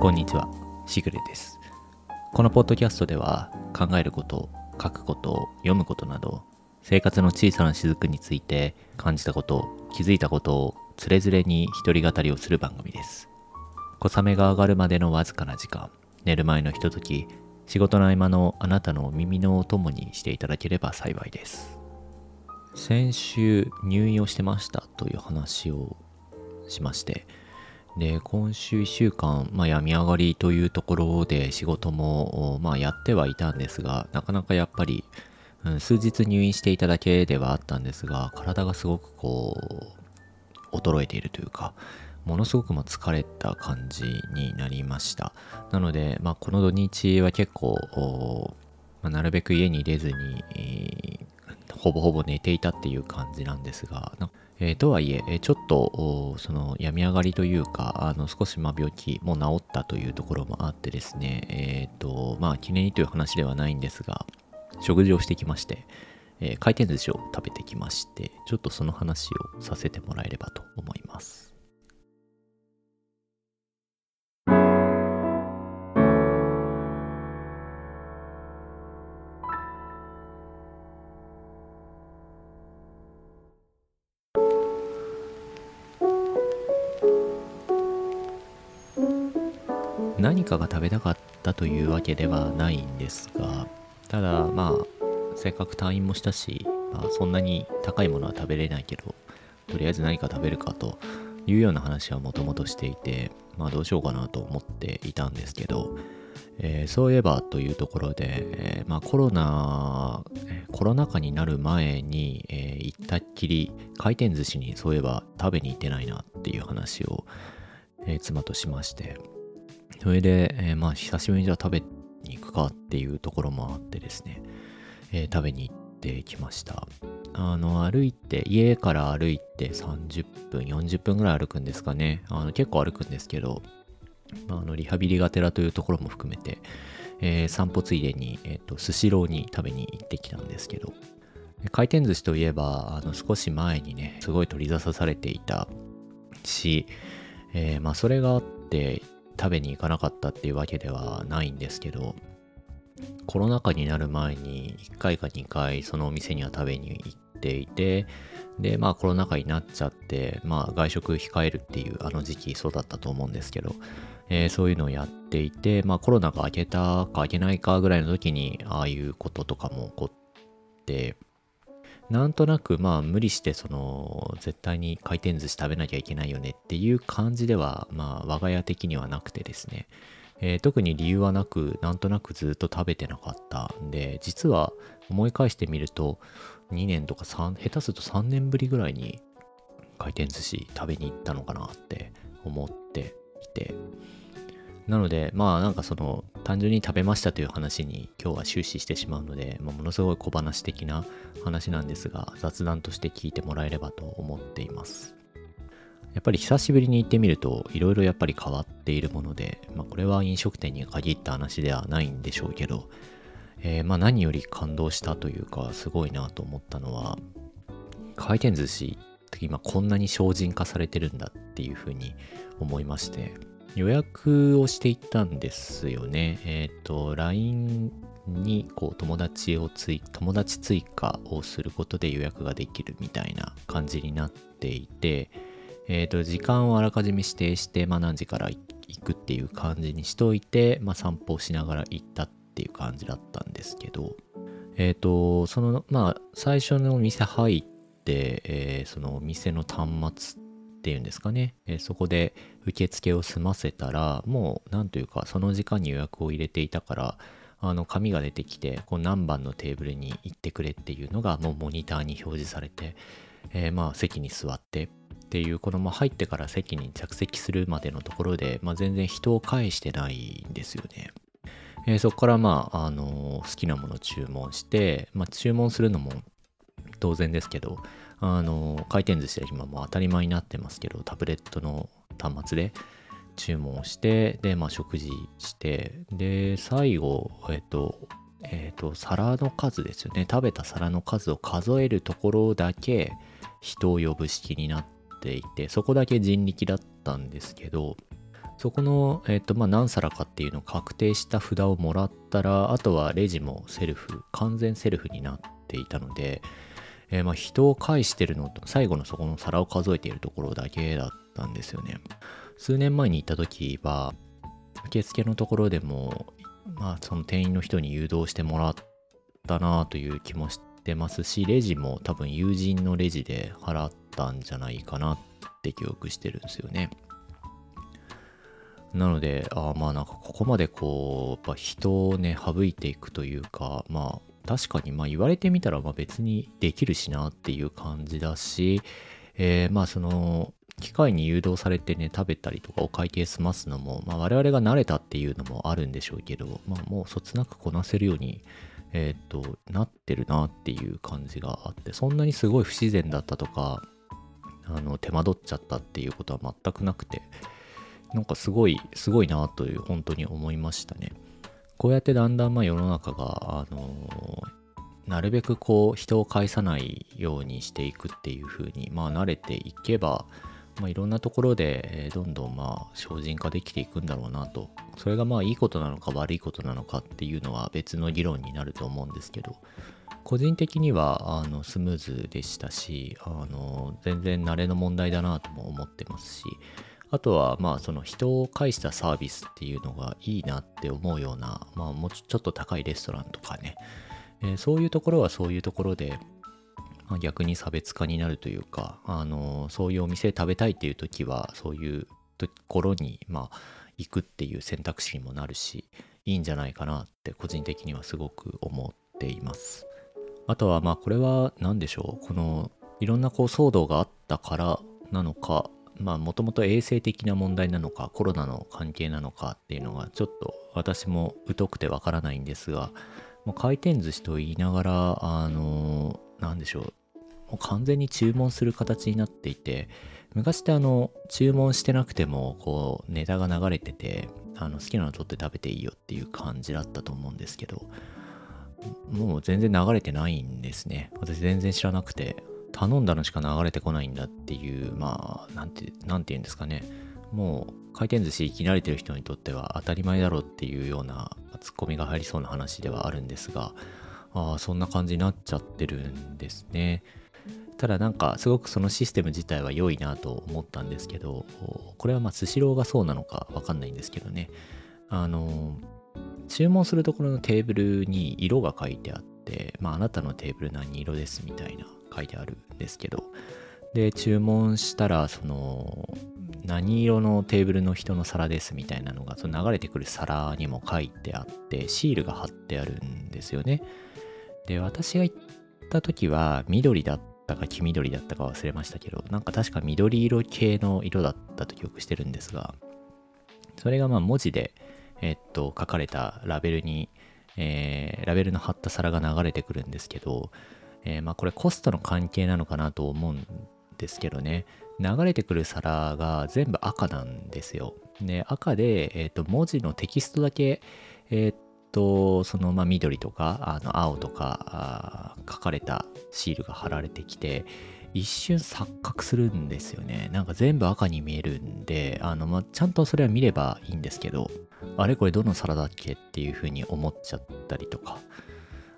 こんにちは、しぐれです。このポッドキャストでは考えること、書くこと、読むことなど生活の小さな雫について感じたこと、気づいたことをつれづれに一人語りをする番組です。小雨が上がるまでのわずかな時間、寝る前のひととき、仕事の合間のあなたの耳のお供にしていただければ幸いです。先週入院をしてましたという話をしまして、で、今週1週間、まあ、病み上がりというところで仕事も、まあ、やってはいたんですが、なかなかやっぱり、うん、数日入院していただけではあったんですが、体がすごくこう、衰えているというか、ものすごくも疲れた感じになりました。なので、まあ、この土日は結構、まあ、なるべく家に出ずに、えーほぼほぼ寝ていたっていう感じなんですが、えー、とはいえ、ちょっと、その、病み上がりというか、あの、少し、ま、病気も治ったというところもあってですね、えっ、ー、と、まあ、記念にという話ではないんですが、食事をしてきまして、えー、回転寿司を食べてきまして、ちょっとその話をさせてもらえればと思います。何かが食べたかったというわけではないんですがただまあせっかく退院もしたし、まあ、そんなに高いものは食べれないけどとりあえず何か食べるかというような話はもともとしていてまあどうしようかなと思っていたんですけど、えー、そういえばというところで、えー、まあコロナ、コロナ禍になる前に、えー、行ったっきり回転寿司にそういえば食べに行ってないなっていう話を、え、妻としましてそれで、えー、まあ、久しぶりにじゃあ食べに行くかっていうところもあってですね、えー、食べに行ってきました。あの、歩いて、家から歩いて30分、40分ぐらい歩くんですかね。あの結構歩くんですけど、あの、リハビリがてらというところも含めて、えー、散歩ついでに、えっ、と、スシローに食べに行ってきたんですけど、回転寿司といえば、あの、少し前にね、すごい取り沙汰されていたし、えー、まあ、それがあって、食べに行かなかったっていうわけではないんですけど、コロナ禍になる前に1回か2回そのお店には食べに行っていて、で、まあコロナ禍になっちゃって、まあ外食控えるっていうあの時期そうだったと思うんですけど、えー、そういうのをやっていて、まあコロナが明けたか明けないかぐらいの時にああいうこととかも起こって、なんとなくまあ無理してその絶対に回転寿司食べなきゃいけないよねっていう感じではまあ我が家的にはなくてですね、えー、特に理由はなくなんとなくずっと食べてなかったんで実は思い返してみると2年とか3下手すると3年ぶりぐらいに回転寿司食べに行ったのかなって思っていて。なので、まあなんかその単純に食べましたという話に今日は終始してしまうので、まあ、ものすごい小話的な話なんですが雑談として聞いてもらえればと思っています。やっぱり久しぶりに行ってみるといろいろやっぱり変わっているもので、まあ、これは飲食店に限った話ではないんでしょうけど、えー、まあ何より感動したというかすごいなと思ったのは回転寿司って今こんなに精進化されてるんだっていうふうに思いまして予約をしていったんですよね。えっ、ー、と、LINE にこう友達を追友達追加をすることで予約ができるみたいな感じになっていて、えっ、ー、と、時間をあらかじめ指定して、まあ何時から行くっていう感じにしといて、まあ散歩をしながら行ったっていう感じだったんですけど、えっ、ー、と、その、まあ最初のお店入って、えそのお店の端末っていうんですかね、えー、そこで受付を済ませたらもうなんというかその時間に予約を入れていたからあの紙が出てきてこう何番のテーブルに行ってくれっていうのがもうモニターに表示されて、えー、まあ席に座ってっていうこのま入ってから席に着席するまでのところで、まあ、全然人を返してないんですよね。えー、そこからまあ、あのー、好きなものを注文して、まあ、注文するのも当然ですけどあの、回転寿司は今もう当たり前になってますけど、タブレットの端末で注文をして、で、まあ食事して、で、最後、えっと、えっと、皿の数ですよね。食べた皿の数を数えるところだけ人を呼ぶ式になっていて、そこだけ人力だったんですけど、そこの、えっ、と、まあ、何皿かっていうのを確定した札をもらったら、あとはレジもセルフ、完全セルフになっていたので、えー、まあ、人を介してるのと、最後のそこの皿を数えているところだけだったんですよね。数年前に行った時は、受付のところでも、まあ、その店員の人に誘導してもらったなという気もしてますし、レジも多分友人のレジで払ったんじゃないかなって記憶してるんですよね。なので、あまあなんかここまでこう、やっぱ人をね、省いていくというか、まあ確かにまあ言われてみたらまあ別にできるしなっていう感じだし、えー、まあその、機械に誘導されてね、食べたりとかお会計済ますのも、まあ我々が慣れたっていうのもあるんでしょうけど、まあもうそつなくこなせるように、えっ、と、なってるなっていう感じがあって、そんなにすごい不自然だったとか、あの、手間取っちゃったっていうことは全くなくて、なんかすごい、すごいなという、本当に思いましたね。こうやってだんだんまあ世の中が、あのなるべくこう人を介さないようにしていくっていう風に、まあ慣れていけば、まあ、いろんなところで、どんどんまあ精進化できていくんだろうなと。それがまあいいことなのか悪いことなのかっていうのは別の議論になると思うんですけど、個人的にはあのスムーズでしたし、あの全然慣れの問題だなとも思ってますし、あとは、まあ、その人を介したサービスっていうのがいいなって思うような、まあ、もうちょっと高いレストランとかね、えー、そういうところはそういうところで、まあ、逆に差別化になるというか、あのー、そういうお店食べたいっていう時は、そういうところに、まあ、行くっていう選択肢にもなるし、いいんじゃないかなって個人的にはすごく思っています。あとは、まあ、これは何でしょう、この、いろんなこう騒動があったからなのか、まあもともと衛生的な問題なのかコロナの関係なのかっていうのがちょっと私も疎くてわからないんですがもう回転寿司と言いながらあの何でしょうもう完全に注文する形になっていて昔ってあの注文してなくてもこうネタが流れててあの好きなの取って食べていいよっていう感じだったと思うんですけどもう全然流れてないんですね。私全然知らなくて頼んだのしか流れてこないんだっていう、まあ、なんて、なんて言うんですかね。もう回転寿司生き慣れてる人にとっては当たり前だろうっていうようなツッコミが入りそうな話ではあるんですが、あそんな感じになっちゃってるんですね。ただなんかすごくそのシステム自体は良いなと思ったんですけど、これはまあスシローがそうなのかわかんないんですけどね。あの、注文するところのテーブルに色が書いてあって、まああなたのテーブル何色ですみたいな書いてあるんですけど。で注文したらその何色のテーブルの人の皿ですみたいなのがその流れてくる皿にも書いてあってシールが貼ってあるんですよね。で私が行った時は緑だったか黄緑だったか忘れましたけどなんか確か緑色系の色だったと記憶してるんですがそれがまあ文字でえっと書かれたラベルに、えー、ラベルの貼った皿が流れてくるんですけどえー、まあこれコストの関係なのかなと思うんですけどね、流れてくる皿が全部赤なんですよ。で、赤で、え、ー、と、文字のテキストだけ、えっ、と、その、まあ、緑とか、あの、青とか、書かれたシールが貼られてきて、一瞬錯覚するんですよね。なんか全部赤に見えるんで、あの、まあ、ちゃんとそれは見ればいいんですけど、あれこれどの皿だっけっていう風に思っちゃったりとか、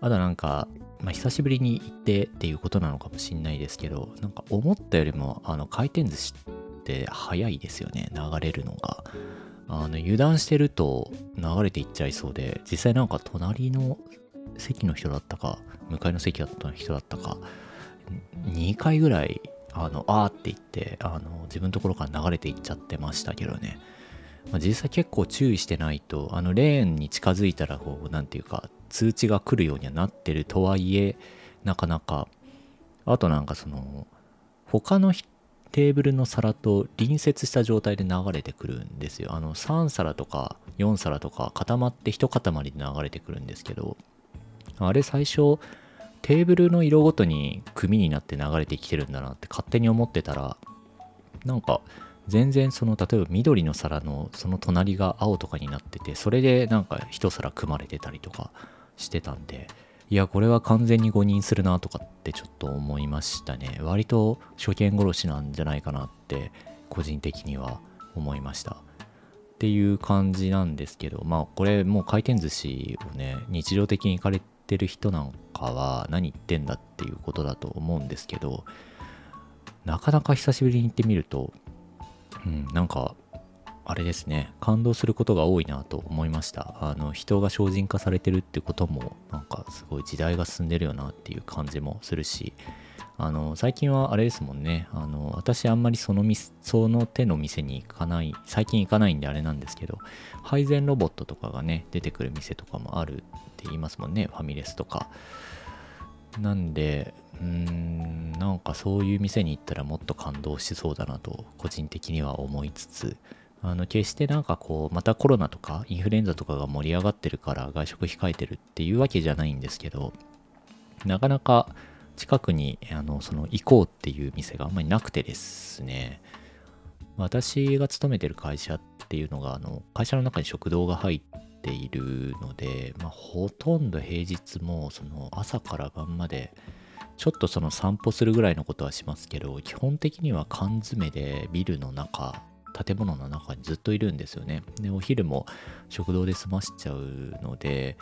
あとなんか、まあ、久しぶりに行ってっていうことなのかもしんないですけど、なんか思ったよりも、あの、回転寿司って早いですよね、流れるのが。あの、油断してると流れていっちゃいそうで、実際なんか隣の席の人だったか、向かいの席だった人だったか、2回ぐらい、あの、あーって言って、あの、自分のところから流れていっちゃってましたけどね。まあ、実際結構注意してないと、あの、レーンに近づいたら、こう、なんていうか、通知が来るようにはなってるとはいえ、なかなか、あとなんかその、他のテーブルの皿と隣接した状態で流れてくるんですよ。あの、3皿とか4皿とか固まって一塊で流れてくるんですけど、あれ最初、テーブルの色ごとに組になって流れてきてるんだなって勝手に思ってたら、なんか、全然その例えば緑の皿のその隣が青とかになっててそれでなんか一皿組まれてたりとかしてたんで、いや、これは完全に誤認するなとかってちょっと思いましたね。割と初見殺しなんじゃないかなって、個人的には思いました。っていう感じなんですけどまあこれもう回転寿司をね日常的に行かれてる人なんかは何言ってんだっていうことだと思うんですけどなかなか久しぶりに行ってみると、うん、なんかあれですね。感動することが多いなと思いました。あの人が精進化されてるってこともなんかすごい時代が進んでるよなっていう感じもするしあの最近はあれですもんね。あの私あんまりそのその手の店に行かない最近行かないんであれなんですけど配膳ロボットとかがね出てくる店とかもあるって言いますもんね。ファミレスとか。なんでうーんなんかそういう店に行ったらもっと感動しそうだなと個人的には思いつつあの決してなんかこうまたコロナとかインフルエンザとかが盛り上がってるから外食控えてるっていうわけじゃないんですけどなかなか近くにあのその行こうっていう店があんまりなくてですね。私が勤めてる会社っていうのがあの会社の中に食堂が入っているので、まあ、ほとんど平日もその朝から晩までちょっとその散歩するぐらいのことはしますけど基本的には缶詰でビルの中建物の中にずっといるんですよね。で、お昼も食堂で済ましちゃうので、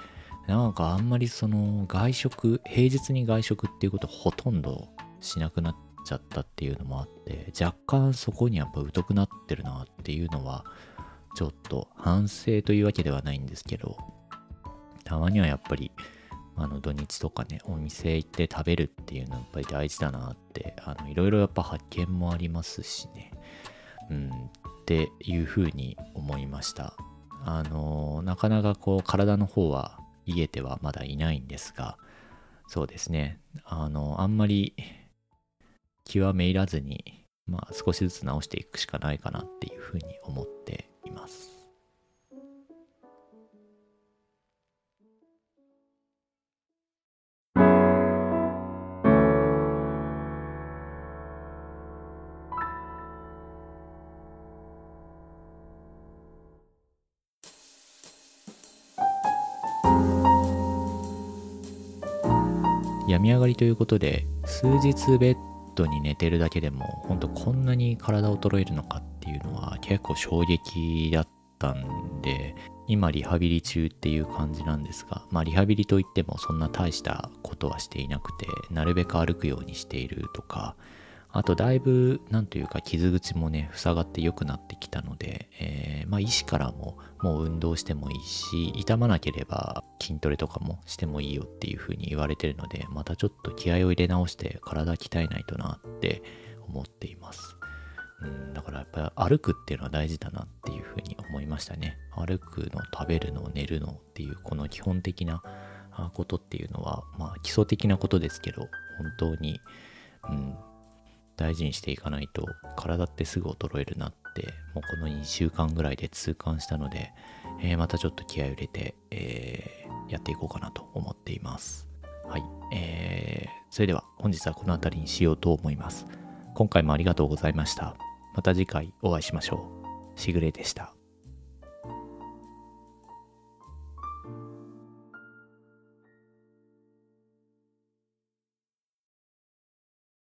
なんかあんまりその外食、平日に外食っていうことほとんどしなくなっちゃったっていうのもあって、若干そこにやっぱ疎くなってるなっていうのは、ちょっと反省というわけではないんですけど、たまにはやっぱり、あの土日とかね、お店行って食べるっていうのはやっぱり大事だなって、あのいろいろやっぱ発見もありますしね。うん、っていうふうに思いました。あの、なかなかこう体の方は癒えてはまだいないんですが、そうですね、あの、あんまり極めいらずに、まあ少しずつ直していくしかないかなっていうふうに思っています。病み上がりということで数日ベッドに寝てるだけでも本当こんなに体衰えるのかっていうのは結構衝撃だったんで今リハビリ中っていう感じなんですがまあリハビリといってもそんな大したことはしていなくてなるべく歩くようにしているとかあとだいぶなんというか傷口もね塞がって良くなってきたので、えー、まあ医師からももう運動してもいいし痛まなければ筋トレとかもしてもいいよっていう風に言われてるのでまたちょっと気合を入れ直して体鍛えないとなって思っています。うん、だからやっぱり歩くっていうのは大事だなっていうふうに思いましたね。歩くの、食べるの、寝るのっていうこの基本的なことっていうのは、まあ基礎的なことですけど、本当に、うん、大事にしていかないと体ってすぐ衰えるなってもうこの2週間ぐらいで痛感したので、えー、またちょっと気合を入れて、えー、やっていこうかなと思っています。はい、えー、それでは本日はこの辺りにしようと思います。今回もありがとうございました。また次回お会いしましょう。しぐれでした。